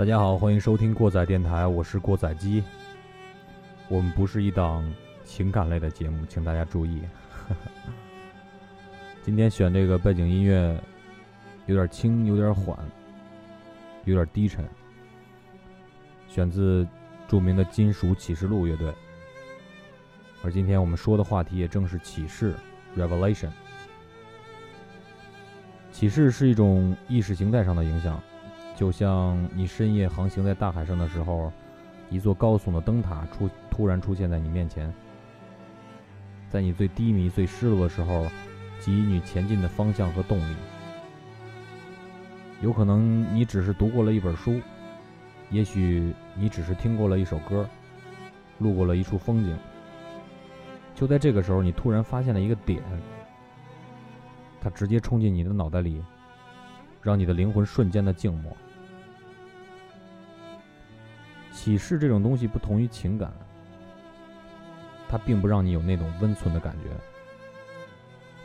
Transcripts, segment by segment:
大家好，欢迎收听过载电台，我是过载机。我们不是一档情感类的节目，请大家注意。今天选这个背景音乐有点轻，有点缓，有点低沉，选自著名的金属启示录乐队。而今天我们说的话题也正是启示 （Revelation）。启示是一种意识形态上的影响。就像你深夜航行在大海上的时候，一座高耸的灯塔出突然出现在你面前，在你最低迷、最失落的时候，给予你前进的方向和动力。有可能你只是读过了一本书，也许你只是听过了一首歌，路过了一处风景。就在这个时候，你突然发现了一个点，它直接冲进你的脑袋里，让你的灵魂瞬间的静默。启示这种东西不同于情感，它并不让你有那种温存的感觉，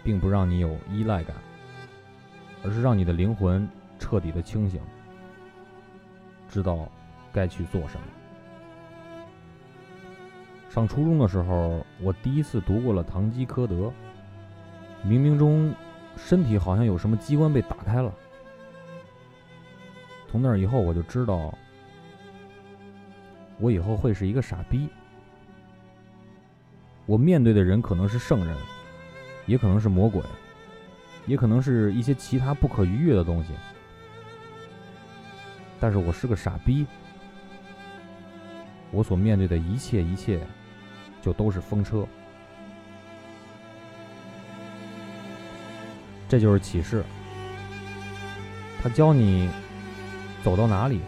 并不让你有依赖感，而是让你的灵魂彻底的清醒，知道该去做什么。上初中的时候，我第一次读过了《堂吉诃德》，冥冥中身体好像有什么机关被打开了，从那以后我就知道。我以后会是一个傻逼。我面对的人可能是圣人，也可能是魔鬼，也可能是一些其他不可逾越的东西。但是我是个傻逼。我所面对的一切一切，就都是风车。这就是启示。他教你走到哪里。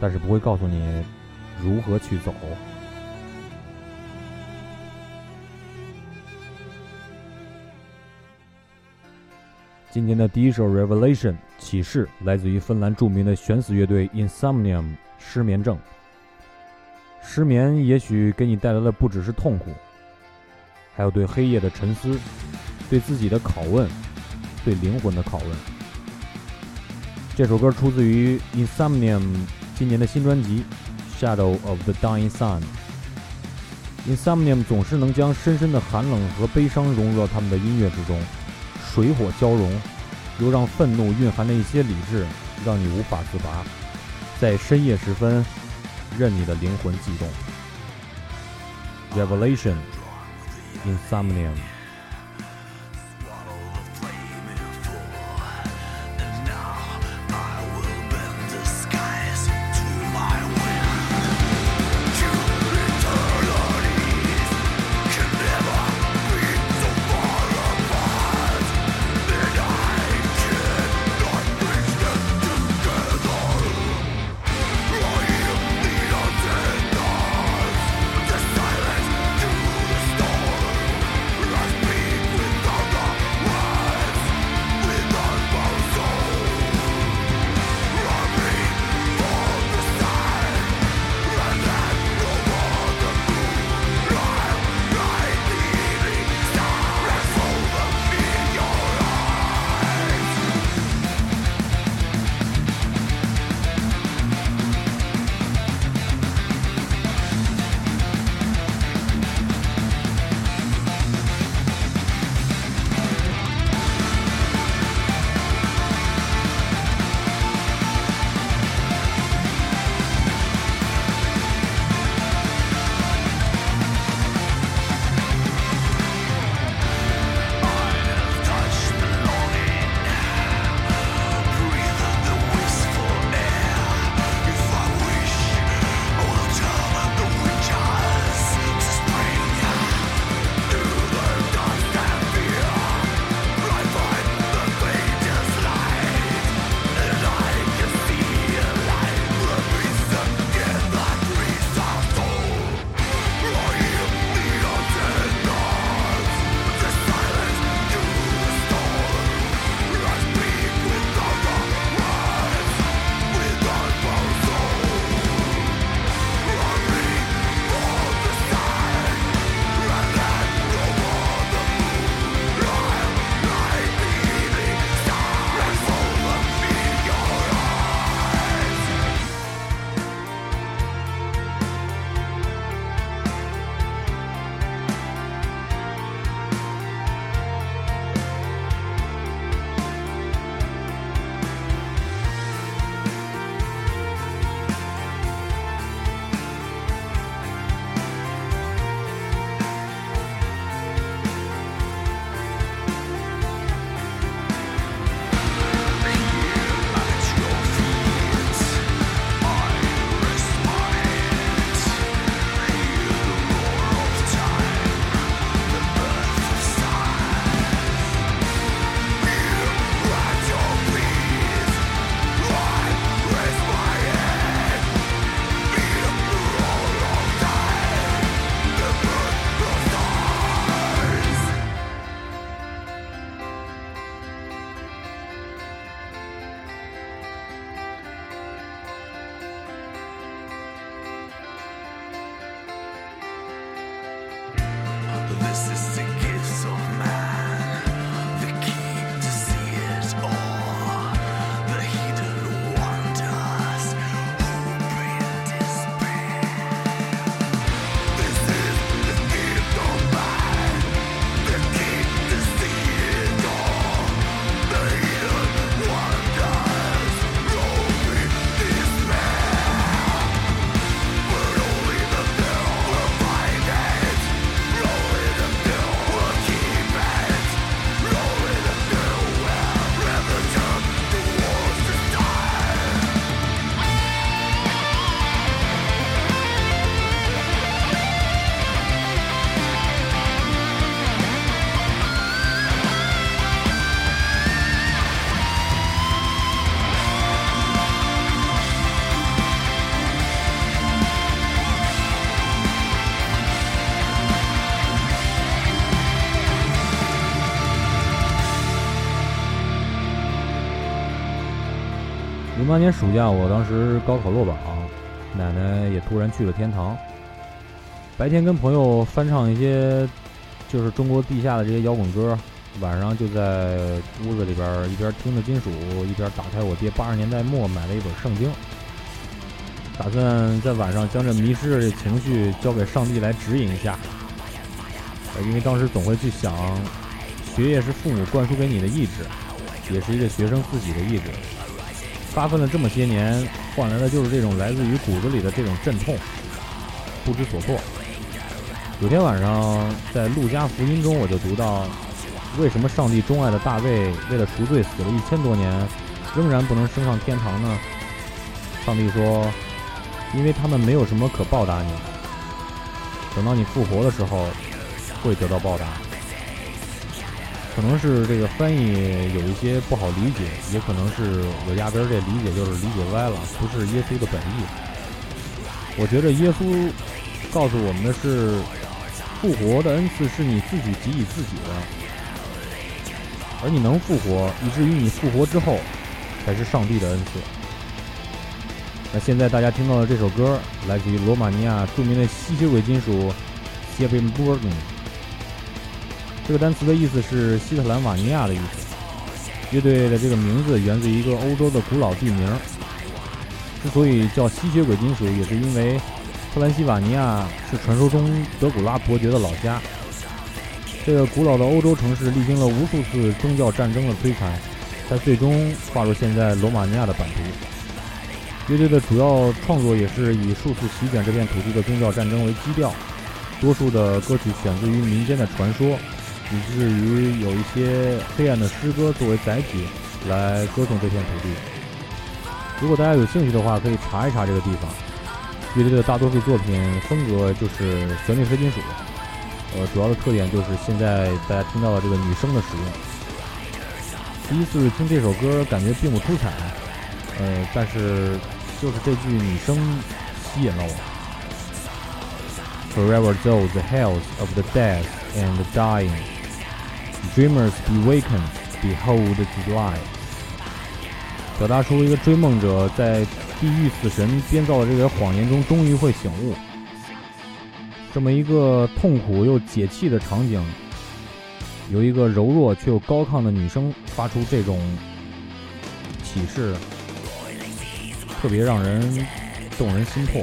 但是不会告诉你如何去走。今天的第一首《Revelation》启示来自于芬兰著名的悬死乐队 Insomnium。失眠症，失眠也许给你带来的不只是痛苦，还有对黑夜的沉思，对自己的拷问，对灵魂的拷问。这首歌出自于 Insomnium。今年的新专辑《Shadow of the Dying Sun》，Insomnium 总是能将深深的寒冷和悲伤融入到他们的音乐之中，水火交融，又让愤怒蕴含着一些理智，让你无法自拔，在深夜时分，任你的灵魂悸动。Revelation，Insomnium。零八年暑假，我当时高考落榜，奶奶也突然去了天堂。白天跟朋友翻唱一些就是中国地下的这些摇滚歌，晚上就在屋子里边一边听着金属，一边打开我爹八十年代末买了一本圣经，打算在晚上将这迷失的情绪交给上帝来指引一下。因为当时总会去想，学业是父母灌输给你的意志，也是一个学生自己的意志。发奋了这么些年，换来的就是这种来自于骨子里的这种阵痛，不知所措。有天晚上在《路加福音》中，我就读到，为什么上帝钟爱的大卫为了赎罪死了一千多年，仍然不能升上天堂呢？上帝说，因为他们没有什么可报答你，等到你复活的时候，会得到报答。可能是这个翻译有一些不好理解，也可能是我压根儿这理解就是理解歪了，不是耶稣的本意。我觉得耶稣告诉我们的是，复活的恩赐是你自己给予自己的，而你能复活，以至于你复活之后，才是上帝的恩赐。那现在大家听到的这首歌，来自于罗马尼亚著名的吸血鬼金属 s i b e r b o r g 这个单词的意思是西特兰瓦尼亚的意思。乐队的这个名字源自一个欧洲的古老地名。之所以叫吸血鬼金属，也是因为特兰西瓦尼亚是传说中德古拉伯爵的老家。这个古老的欧洲城市历经了无数次宗教战争的摧残，才最终划入现在罗马尼亚的版图。乐队的主要创作也是以数次席卷这片土地的宗教战争为基调，多数的歌曲选自于民间的传说。以至于有一些黑暗的诗歌作为载体来歌颂这片土地。如果大家有兴趣的话，可以查一查这个地方。乐队的大多数作品风格就是旋律黑金属，呃，主要的特点就是现在大家听到的这个女声的使用。第一次听这首歌感觉并不出彩，呃，但是就是这句女声吸引了我。Forever though the hells of the dead and dying. Dreamers be wakened, behold the light。表达出一个追梦者在地狱死神编造的这个谎言中，终于会醒悟。这么一个痛苦又解气的场景，由一个柔弱却又高亢的女生发出这种启示，特别让人动人心魄。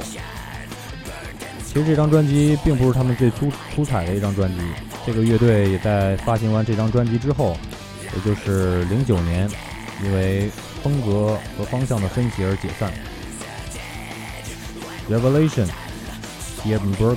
其实这张专辑并不是他们最出出彩的一张专辑。这个乐队也在发行完这张专辑之后，也就是零九年，因为风格和方向的分歧而解散。revelation，Ebenberg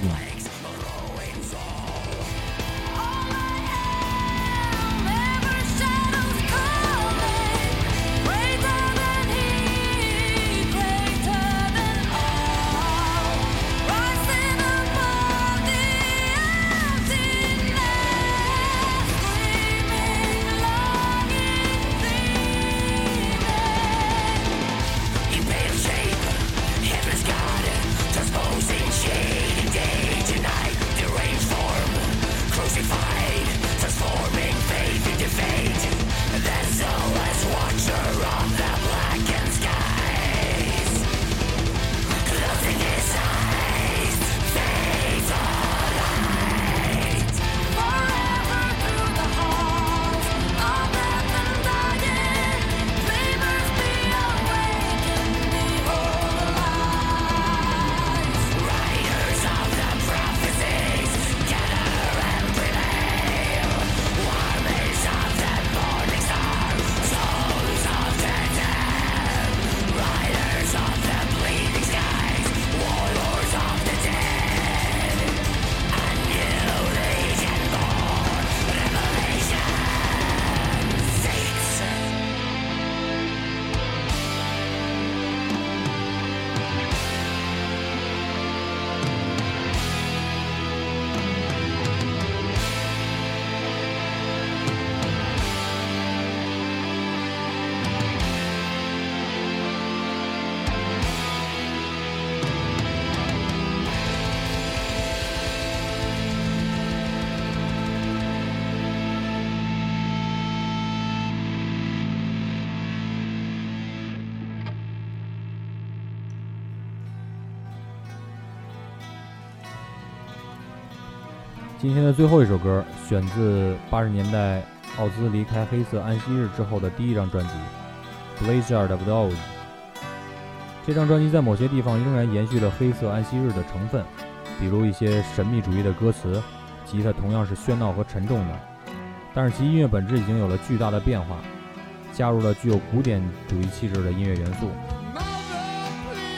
今天的最后一首歌选自八十年代奥兹离开黑色安息日之后的第一张专辑《Blizzard of the Oz》。这张专辑在某些地方仍然延续了黑色安息日的成分，比如一些神秘主义的歌词，吉他同样是喧闹和沉重的，但是其音乐本质已经有了巨大的变化，加入了具有古典主义气质的音乐元素。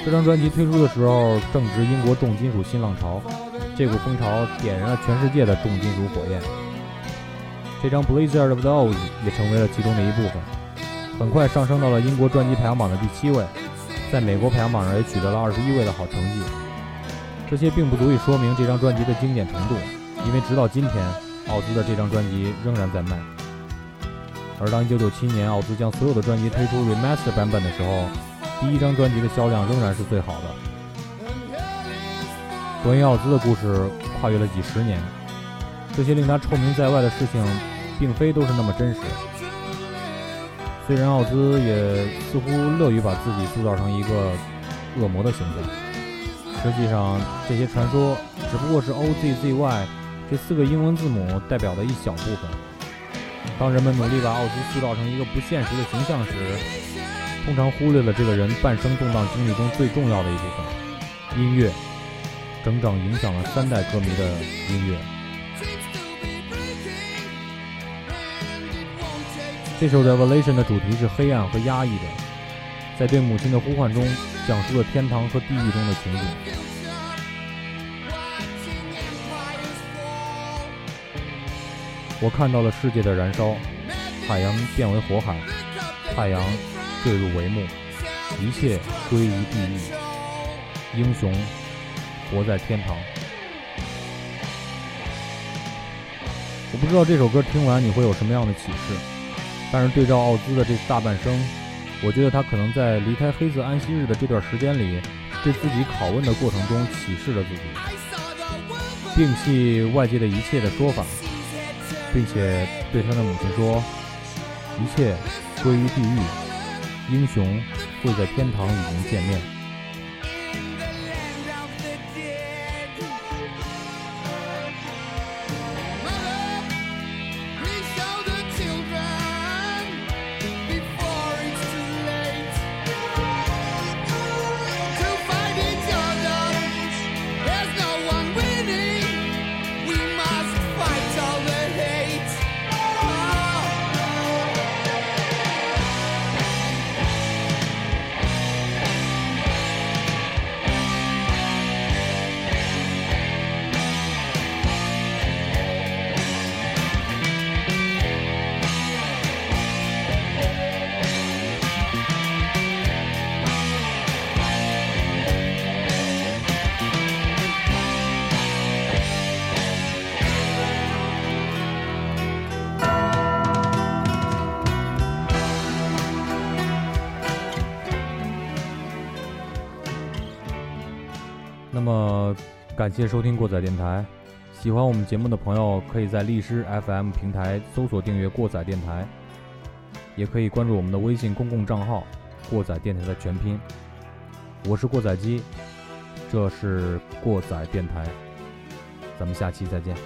这张专辑推出的时候正值英国重金属新浪潮。这股风潮点燃了全世界的重金属火焰。这张《Blizzard of the Oz》也成为了其中的一部分，很快上升到了英国专辑排行榜的第七位，在美国排行榜上也取得了二十一位的好成绩。这些并不足以说明这张专辑的经典程度，因为直到今天，奥兹的这张专辑仍然在卖。而当1997年奥兹将所有的专辑推出 remaster 版本的时候，第一张专辑的销量仍然是最好的。关于奥兹的故事跨越了几十年，这些令他臭名在外的事情，并非都是那么真实。虽然奥兹也似乎乐于把自己塑造成一个恶魔的形象，实际上这些传说只不过是 O Z Z Y 这四个英文字母代表的一小部分。当人们努力把奥兹塑造成一个不现实的形象时，通常忽略了这个人半生动荡经历中最重要的一部分——音乐。整整影响了三代歌迷的音乐。这首《Revelation》的主题是黑暗和压抑的，在对母亲的呼唤中，讲述了天堂和地狱中的情景。我看到了世界的燃烧，海洋变为火海，太阳坠入帷幕，一切归于地狱，英雄。活在天堂。我不知道这首歌听完你会有什么样的启示，但是对照奥兹的这大半生，我觉得他可能在离开黑色安息日的这段时间里，对自己拷问的过程中启示了自己，摒弃外界的一切的说法，并且对他的母亲说：“一切归于地狱，英雄会在天堂与您见面。”感谢收听过载电台。喜欢我们节目的朋友，可以在荔枝 FM 平台搜索订阅过载电台，也可以关注我们的微信公共账号“过载电台”的全拼。我是过载机，这是过载电台，咱们下期再见。